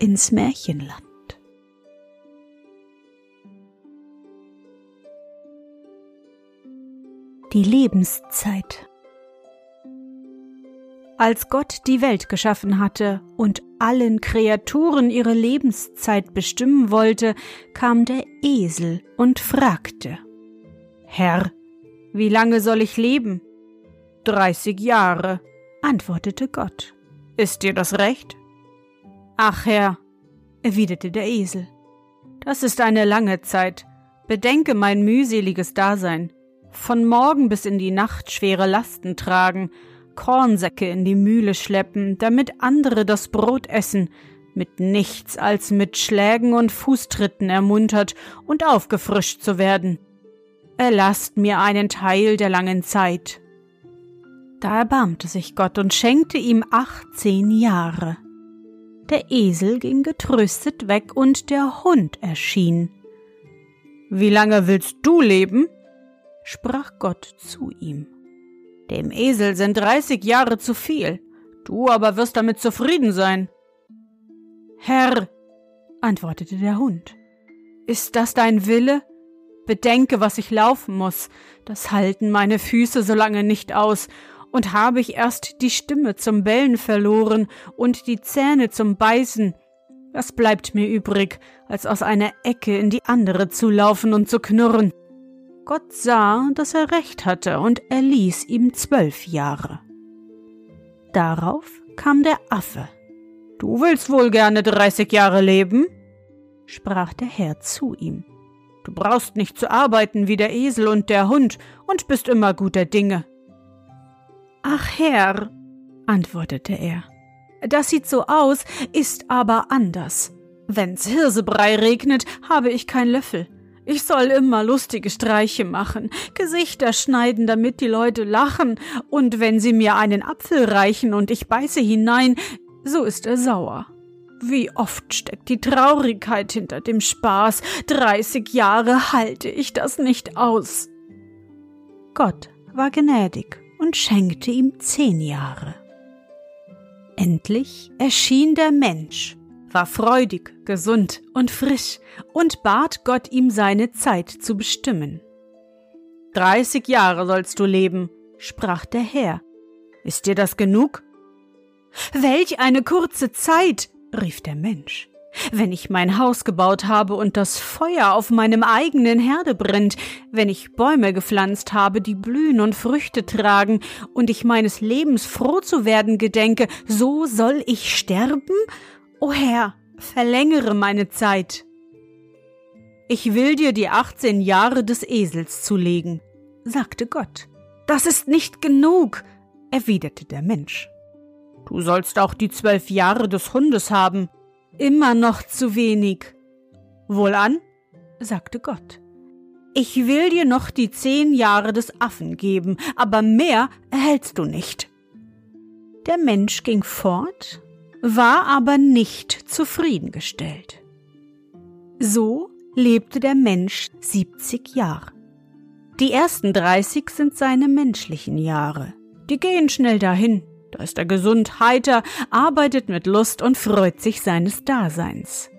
ins Märchenland. Die Lebenszeit Als Gott die Welt geschaffen hatte und allen Kreaturen ihre Lebenszeit bestimmen wollte, kam der Esel und fragte Herr, wie lange soll ich leben? Dreißig Jahre, antwortete Gott. Ist dir das recht? Ach Herr, erwiderte der Esel, das ist eine lange Zeit. Bedenke mein mühseliges Dasein. Von Morgen bis in die Nacht schwere Lasten tragen, Kornsäcke in die Mühle schleppen, damit andere das Brot essen, mit nichts als mit Schlägen und Fußtritten ermuntert und aufgefrischt zu werden. Erlasst mir einen Teil der langen Zeit. Da erbarmte sich Gott und schenkte ihm achtzehn Jahre. Der Esel ging getröstet weg und der Hund erschien. Wie lange willst du leben? sprach Gott zu ihm. Dem Esel sind dreißig Jahre zu viel, du aber wirst damit zufrieden sein. Herr, antwortete der Hund, ist das dein Wille? Bedenke, was ich laufen muss, das halten meine Füße so lange nicht aus, und habe ich erst die Stimme zum Bellen verloren und die Zähne zum Beißen, was bleibt mir übrig, als aus einer Ecke in die andere zu laufen und zu knurren? Gott sah, dass er recht hatte, und er ließ ihm zwölf Jahre. Darauf kam der Affe. Du willst wohl gerne dreißig Jahre leben? sprach der Herr zu ihm. Du brauchst nicht zu arbeiten wie der Esel und der Hund und bist immer guter Dinge. Ach Herr, antwortete er, das sieht so aus, ist aber anders. Wenn's Hirsebrei regnet, habe ich kein Löffel. Ich soll immer lustige Streiche machen, Gesichter schneiden, damit die Leute lachen, und wenn sie mir einen Apfel reichen und ich beiße hinein, so ist er sauer. Wie oft steckt die Traurigkeit hinter dem Spaß, dreißig Jahre halte ich das nicht aus. Gott war gnädig und schenkte ihm zehn Jahre. Endlich erschien der Mensch, war freudig, gesund und frisch und bat Gott ihm seine Zeit zu bestimmen. Dreißig Jahre sollst du leben, sprach der Herr. Ist dir das genug? Welch eine kurze Zeit, rief der Mensch. Wenn ich mein Haus gebaut habe und das Feuer auf meinem eigenen Herde brennt, wenn ich Bäume gepflanzt habe, die blühen und Früchte tragen, und ich meines Lebens froh zu werden gedenke, so soll ich sterben? O Herr, verlängere meine Zeit. Ich will dir die achtzehn Jahre des Esels zulegen, sagte Gott. Das ist nicht genug, erwiderte der Mensch. Du sollst auch die zwölf Jahre des Hundes haben, Immer noch zu wenig. Wohlan, sagte Gott. Ich will dir noch die zehn Jahre des Affen geben, aber mehr erhältst du nicht. Der Mensch ging fort, war aber nicht zufriedengestellt. So lebte der Mensch siebzig Jahre. Die ersten dreißig sind seine menschlichen Jahre. Die gehen schnell dahin. Da ist er gesund, heiter, arbeitet mit Lust und freut sich seines Daseins.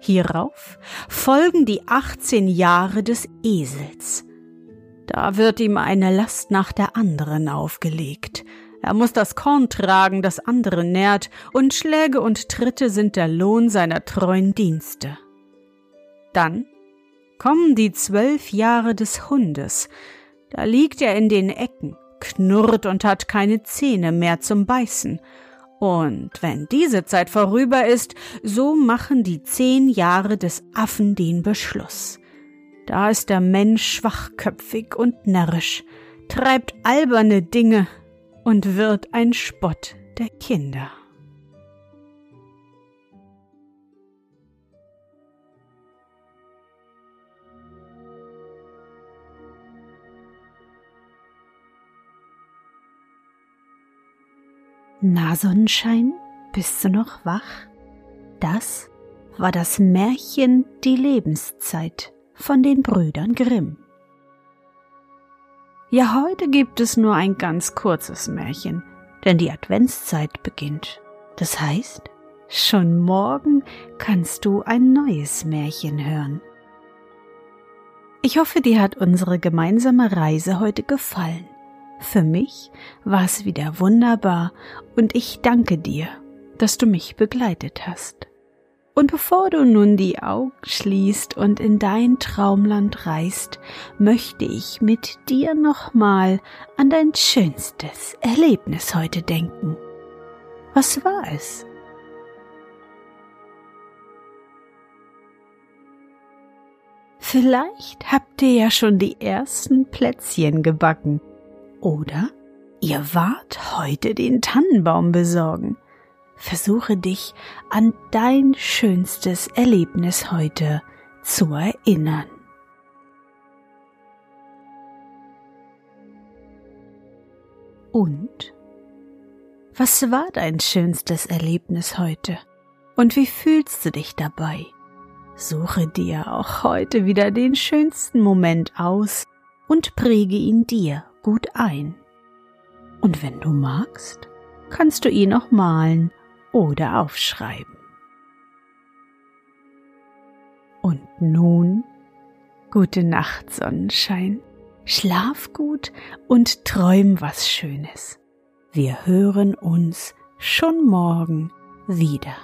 Hierauf folgen die 18 Jahre des Esels. Da wird ihm eine Last nach der anderen aufgelegt. Er muss das Korn tragen, das andere nährt, und Schläge und Tritte sind der Lohn seiner treuen Dienste. Dann kommen die zwölf Jahre des Hundes. Da liegt er in den Ecken, knurrt und hat keine Zähne mehr zum Beißen. Und wenn diese Zeit vorüber ist, so machen die zehn Jahre des Affen den Beschluss. Da ist der Mensch schwachköpfig und närrisch, treibt alberne Dinge und wird ein Spott der Kinder. Na Sonnenschein, bist du noch wach? Das war das Märchen Die Lebenszeit von den Brüdern Grimm. Ja, heute gibt es nur ein ganz kurzes Märchen, denn die Adventszeit beginnt. Das heißt, schon morgen kannst du ein neues Märchen hören. Ich hoffe, dir hat unsere gemeinsame Reise heute gefallen. Für mich war es wieder wunderbar und ich danke dir, dass du mich begleitet hast. Und bevor du nun die Augen schließt und in dein Traumland reist, möchte ich mit dir nochmal an dein schönstes Erlebnis heute denken. Was war es? Vielleicht habt ihr ja schon die ersten Plätzchen gebacken. Oder ihr wart heute den Tannenbaum besorgen versuche dich an dein schönstes Erlebnis heute zu erinnern. Und? Was war dein schönstes Erlebnis heute? Und wie fühlst du dich dabei? Suche dir auch heute wieder den schönsten Moment aus und präge ihn dir gut ein. Und wenn du magst, kannst du ihn auch malen oder aufschreiben. Und nun gute Nacht, Sonnenschein. Schlaf gut und träum was Schönes. Wir hören uns schon morgen wieder.